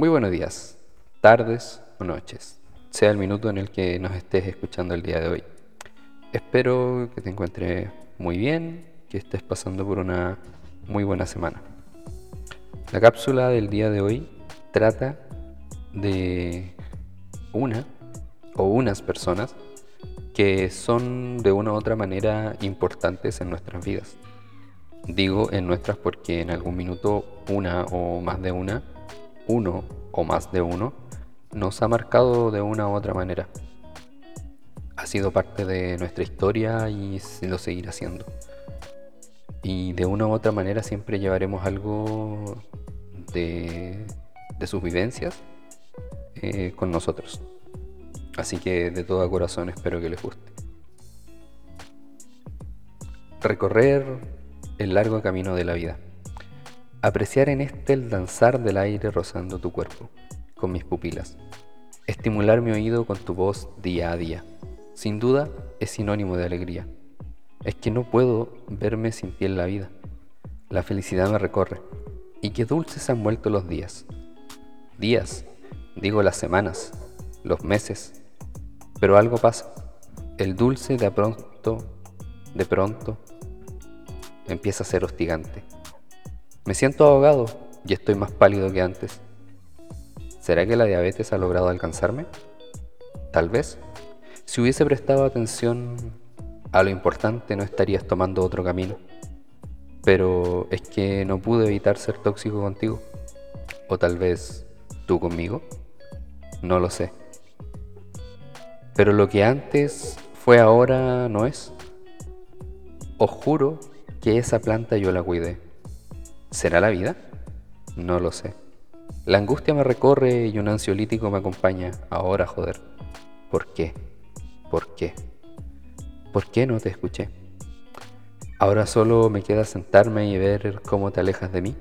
Muy buenos días, tardes o noches, sea el minuto en el que nos estés escuchando el día de hoy. Espero que te encuentres muy bien, que estés pasando por una muy buena semana. La cápsula del día de hoy trata de una o unas personas que son de una u otra manera importantes en nuestras vidas. Digo en nuestras porque en algún minuto una o más de una, uno o más de uno, nos ha marcado de una u otra manera. Ha sido parte de nuestra historia y lo seguirá siendo. Y de una u otra manera siempre llevaremos algo de, sus vivencias eh, con nosotros. Así que de todo corazón espero que les guste. Recorrer el largo camino de la vida. Apreciar en este el danzar del aire rozando tu cuerpo, con mis pupilas. Estimular mi oído con tu voz día a día. Sin duda es sinónimo de alegría. Es que no puedo verme sin ti en la vida. La felicidad me recorre. Y qué dulces han vuelto los días. Días, digo las semanas, los meses, pero algo pasa. El dulce de pronto, de pronto, empieza a ser hostigante. Me siento ahogado y estoy más pálido que antes. ¿Será que la diabetes ha logrado alcanzarme? Tal vez. Si hubiese prestado atención a lo importante no estarías tomando otro camino. Pero es que no pude evitar ser tóxico contigo. O tal vez tú conmigo. No lo sé. Pero lo que antes fue ahora no es. Os juro que esa planta yo la cuidé. ¿Será la vida? No lo sé. La angustia me recorre y un ansiolítico me acompaña. Ahora, joder. ¿Por qué? ¿Por qué? ¿Por qué no te escuché? Ahora solo me queda sentarme y ver cómo te alejas de mí.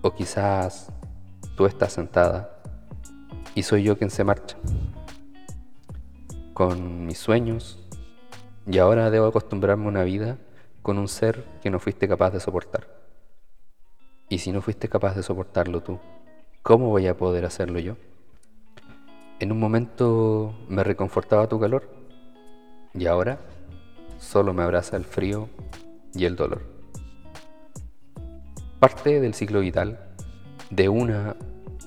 O quizás tú estás sentada y soy yo quien se marcha con mis sueños y ahora debo acostumbrarme a una vida con un ser que no fuiste capaz de soportar. Y si no fuiste capaz de soportarlo tú, ¿cómo voy a poder hacerlo yo? En un momento me reconfortaba tu calor y ahora solo me abraza el frío y el dolor. Parte del ciclo vital de una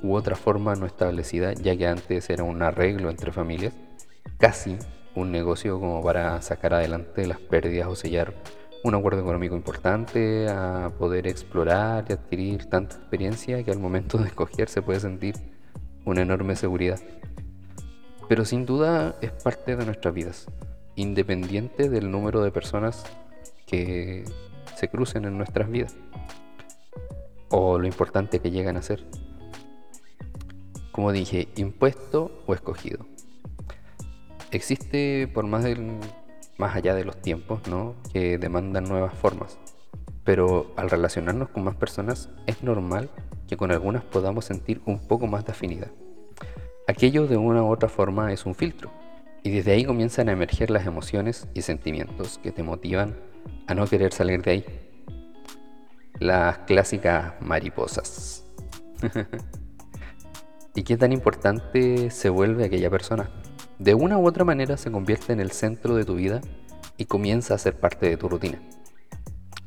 u otra forma no establecida, ya que antes era un arreglo entre familias, casi un negocio como para sacar adelante las pérdidas o sellar un acuerdo económico importante, a poder explorar y adquirir tanta experiencia que al momento de escoger se puede sentir una enorme seguridad. Pero sin duda es parte de nuestras vidas, independiente del número de personas que se crucen en nuestras vidas o lo importante que llegan a ser. Como dije, impuesto o escogido existe por más, del, más allá de los tiempos, ¿no? Que demandan nuevas formas. Pero al relacionarnos con más personas es normal que con algunas podamos sentir un poco más de afinidad. Aquello de una u otra forma es un filtro y desde ahí comienzan a emerger las emociones y sentimientos que te motivan a no querer salir de ahí. Las clásicas mariposas. ¿Y qué tan importante se vuelve aquella persona? De una u otra manera se convierte en el centro de tu vida y comienza a ser parte de tu rutina.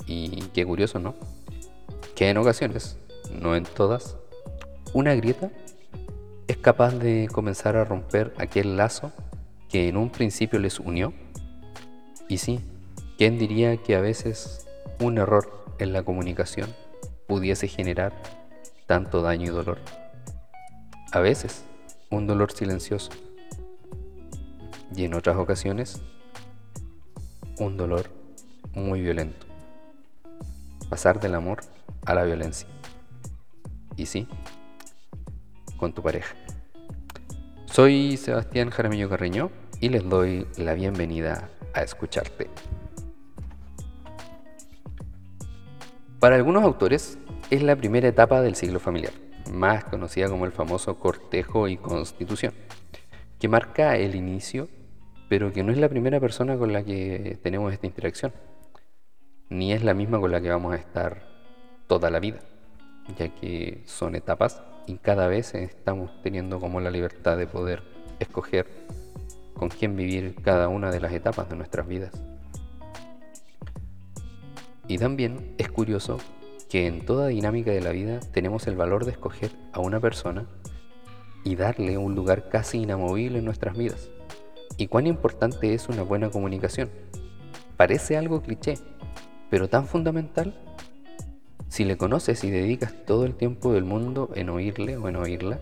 Y qué curioso, ¿no? Que en ocasiones, no en todas, una grieta es capaz de comenzar a romper aquel lazo que en un principio les unió. Y sí, ¿quién diría que a veces un error en la comunicación pudiese generar tanto daño y dolor? A veces, un dolor silencioso y en otras ocasiones un dolor muy violento. Pasar del amor a la violencia. Y sí, con tu pareja. Soy Sebastián Jaramillo Carreño y les doy la bienvenida a escucharte. Para algunos autores es la primera etapa del siglo familiar, más conocida como el famoso cortejo y constitución, que marca el inicio pero que no es la primera persona con la que tenemos esta interacción, ni es la misma con la que vamos a estar toda la vida. ya que son etapas y cada vez estamos teniendo como la libertad de poder escoger con quién vivir cada una de las etapas de nuestras vidas. Y también es curioso que en toda dinámica de la vida tenemos el valor de escoger a una persona y darle un lugar casi inamovible en nuestras vidas. Y cuán importante es una buena comunicación. Parece algo cliché, pero tan fundamental. Si le conoces y dedicas todo el tiempo del mundo en oírle o en oírla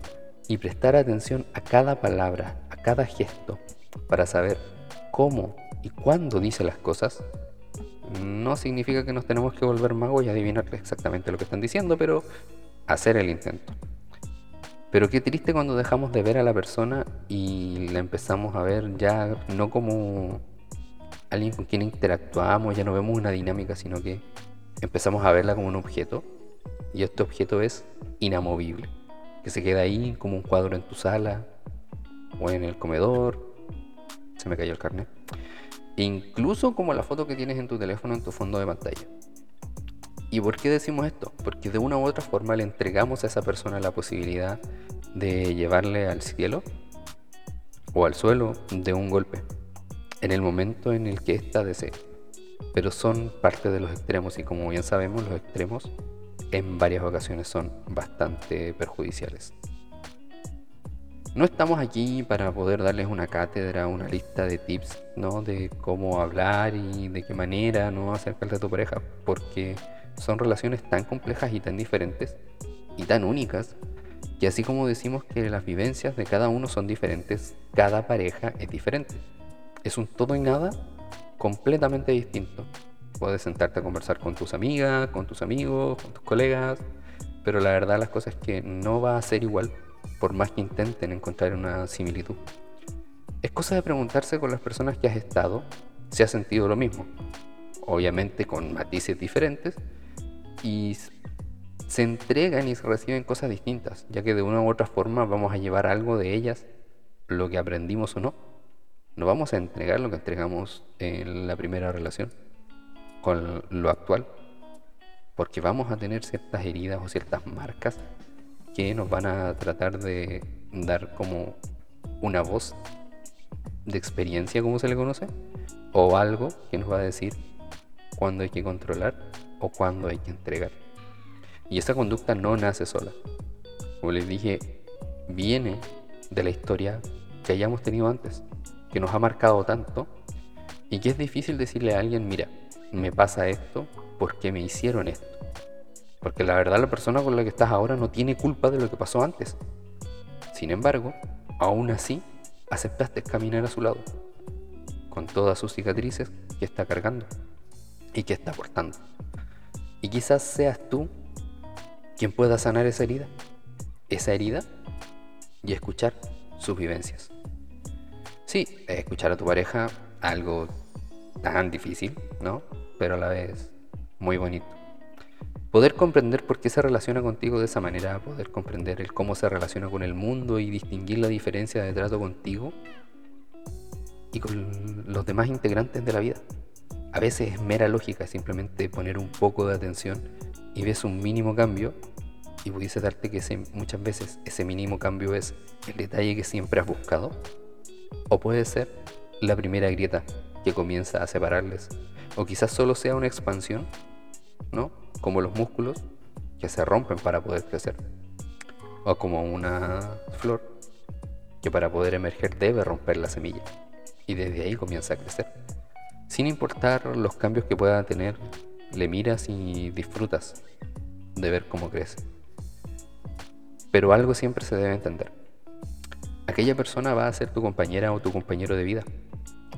y prestar atención a cada palabra, a cada gesto, para saber cómo y cuándo dice las cosas, no significa que nos tenemos que volver magos y adivinar exactamente lo que están diciendo, pero hacer el intento. Pero qué triste cuando dejamos de ver a la persona y la empezamos a ver ya no como alguien con quien interactuamos, ya no vemos una dinámica, sino que empezamos a verla como un objeto y este objeto es inamovible, que se queda ahí como un cuadro en tu sala o en el comedor. Se me cayó el carnet incluso como la foto que tienes en tu teléfono en tu fondo de pantalla. ¿Y por qué decimos esto? Porque de una u otra forma le entregamos a esa persona la posibilidad de llevarle al cielo o al suelo de un golpe en el momento en el que ésta desee. Pero son parte de los extremos y como bien sabemos los extremos en varias ocasiones son bastante perjudiciales. No estamos aquí para poder darles una cátedra, una lista de tips, ¿no? De cómo hablar y de qué manera, ¿no? Acercarte a tu pareja, porque son relaciones tan complejas y tan diferentes y tan únicas, que así como decimos que las vivencias de cada uno son diferentes, cada pareja es diferente. Es un todo y nada completamente distinto. Puedes sentarte a conversar con tus amigas, con tus amigos, con tus colegas, pero la verdad las cosas es que no va a ser igual por más que intenten encontrar una similitud. Es cosa de preguntarse con las personas que has estado si has sentido lo mismo, obviamente con matices diferentes, y se entregan y se reciben cosas distintas, ya que de una u otra forma vamos a llevar algo de ellas, lo que aprendimos o no. No vamos a entregar lo que entregamos en la primera relación con lo actual, porque vamos a tener ciertas heridas o ciertas marcas que nos van a tratar de dar como una voz de experiencia, como se le conoce, o algo que nos va a decir cuándo hay que controlar o cuándo hay que entregar. Y esa conducta no nace sola. Como les dije, viene de la historia que hayamos tenido antes, que nos ha marcado tanto y que es difícil decirle a alguien, mira, me pasa esto porque me hicieron esto. Porque la verdad la persona con la que estás ahora no tiene culpa de lo que pasó antes. Sin embargo, aún así, aceptaste caminar a su lado, con todas sus cicatrices que está cargando y que está portando. Y quizás seas tú quien pueda sanar esa herida, esa herida, y escuchar sus vivencias. Sí, escuchar a tu pareja, algo tan difícil, ¿no? Pero a la vez muy bonito. Poder comprender por qué se relaciona contigo de esa manera, poder comprender cómo se relaciona con el mundo y distinguir la diferencia de trato contigo y con los demás integrantes de la vida. A veces es mera lógica simplemente poner un poco de atención y ves un mínimo cambio y pudiese darte que muchas veces ese mínimo cambio es el detalle que siempre has buscado. O puede ser la primera grieta que comienza a separarles. O quizás solo sea una expansión, ¿no? como los músculos que se rompen para poder crecer, o como una flor que para poder emerger debe romper la semilla y desde ahí comienza a crecer. Sin importar los cambios que pueda tener, le miras y disfrutas de ver cómo crece. Pero algo siempre se debe entender. Aquella persona va a ser tu compañera o tu compañero de vida.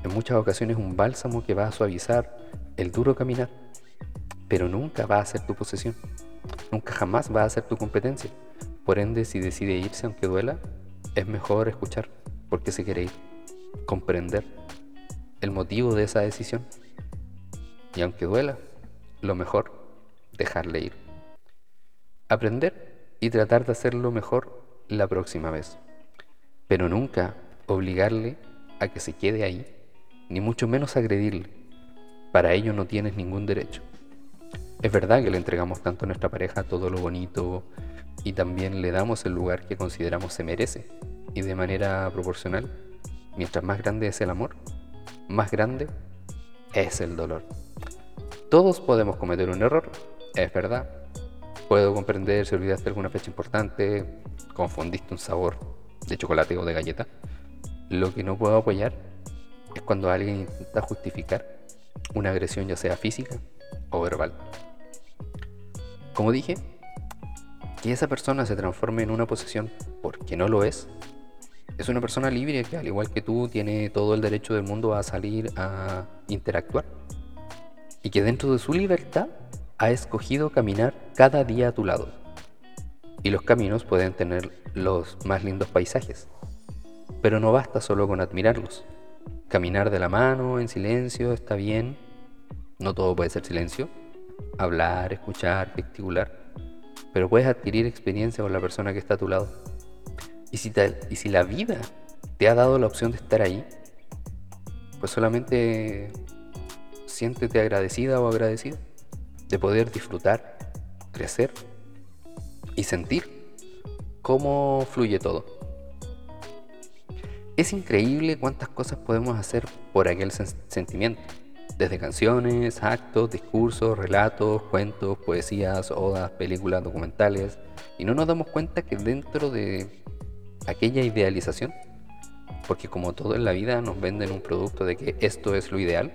En muchas ocasiones un bálsamo que va a suavizar el duro caminar pero nunca va a ser tu posesión. Nunca jamás va a ser tu competencia. Por ende, si decide irse aunque duela, es mejor escuchar porque se quiere ir, comprender el motivo de esa decisión. Y aunque duela, lo mejor, dejarle ir. Aprender y tratar de hacerlo mejor la próxima vez. Pero nunca obligarle a que se quede ahí, ni mucho menos agredirle. Para ello no tienes ningún derecho. Es verdad que le entregamos tanto a nuestra pareja todo lo bonito y también le damos el lugar que consideramos se merece. Y de manera proporcional, mientras más grande es el amor, más grande es el dolor. Todos podemos cometer un error, es verdad. Puedo comprender si olvidaste alguna fecha importante, confundiste un sabor de chocolate o de galleta. Lo que no puedo apoyar es cuando alguien intenta justificar una agresión ya sea física o verbal. Como dije, que esa persona se transforme en una posesión porque no lo es, es una persona libre que al igual que tú tiene todo el derecho del mundo a salir a interactuar y que dentro de su libertad ha escogido caminar cada día a tu lado. Y los caminos pueden tener los más lindos paisajes, pero no basta solo con admirarlos. Caminar de la mano en silencio está bien, no todo puede ser silencio, hablar, escuchar, gesticular, pero puedes adquirir experiencia con la persona que está a tu lado. Y si, y si la vida te ha dado la opción de estar ahí, pues solamente siéntete agradecida o agradecido de poder disfrutar, crecer y sentir cómo fluye todo. Es increíble cuántas cosas podemos hacer por aquel sentimiento desde canciones, actos, discursos, relatos, cuentos, poesías, odas, películas, documentales, y no nos damos cuenta que dentro de aquella idealización, porque como todo en la vida nos venden un producto de que esto es lo ideal,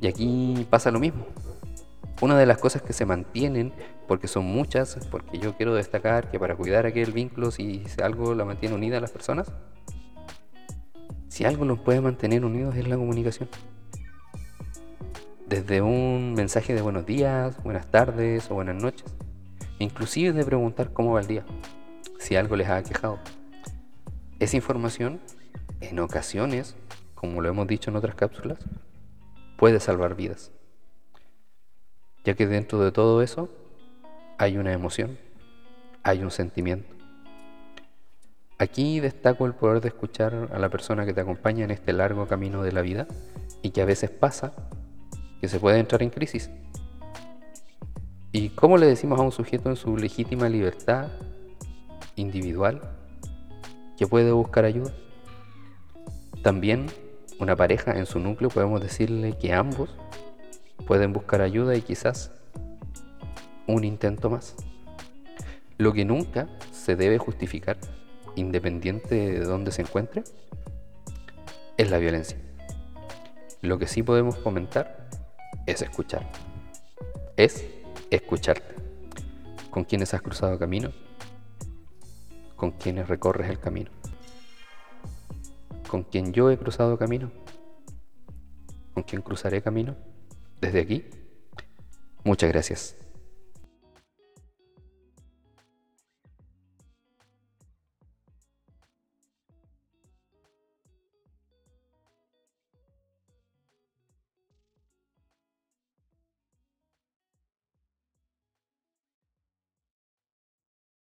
y aquí pasa lo mismo. Una de las cosas que se mantienen, porque son muchas, porque yo quiero destacar que para cuidar aquel vínculo, si algo la mantiene unida a las personas, si algo los puede mantener unidos es la comunicación desde un mensaje de buenos días, buenas tardes o buenas noches, inclusive de preguntar cómo va el día, si algo les ha quejado. Esa información, en ocasiones, como lo hemos dicho en otras cápsulas, puede salvar vidas, ya que dentro de todo eso hay una emoción, hay un sentimiento. Aquí destaco el poder de escuchar a la persona que te acompaña en este largo camino de la vida y que a veces pasa que se puede entrar en crisis. ¿Y cómo le decimos a un sujeto en su legítima libertad individual que puede buscar ayuda? También una pareja en su núcleo podemos decirle que ambos pueden buscar ayuda y quizás un intento más. Lo que nunca se debe justificar, independiente de dónde se encuentre, es la violencia. Lo que sí podemos comentar es escuchar. Es escucharte. ¿Con quiénes has cruzado camino? ¿Con quiénes recorres el camino? ¿Con quién yo he cruzado camino? ¿Con quién cruzaré camino? Desde aquí, muchas gracias.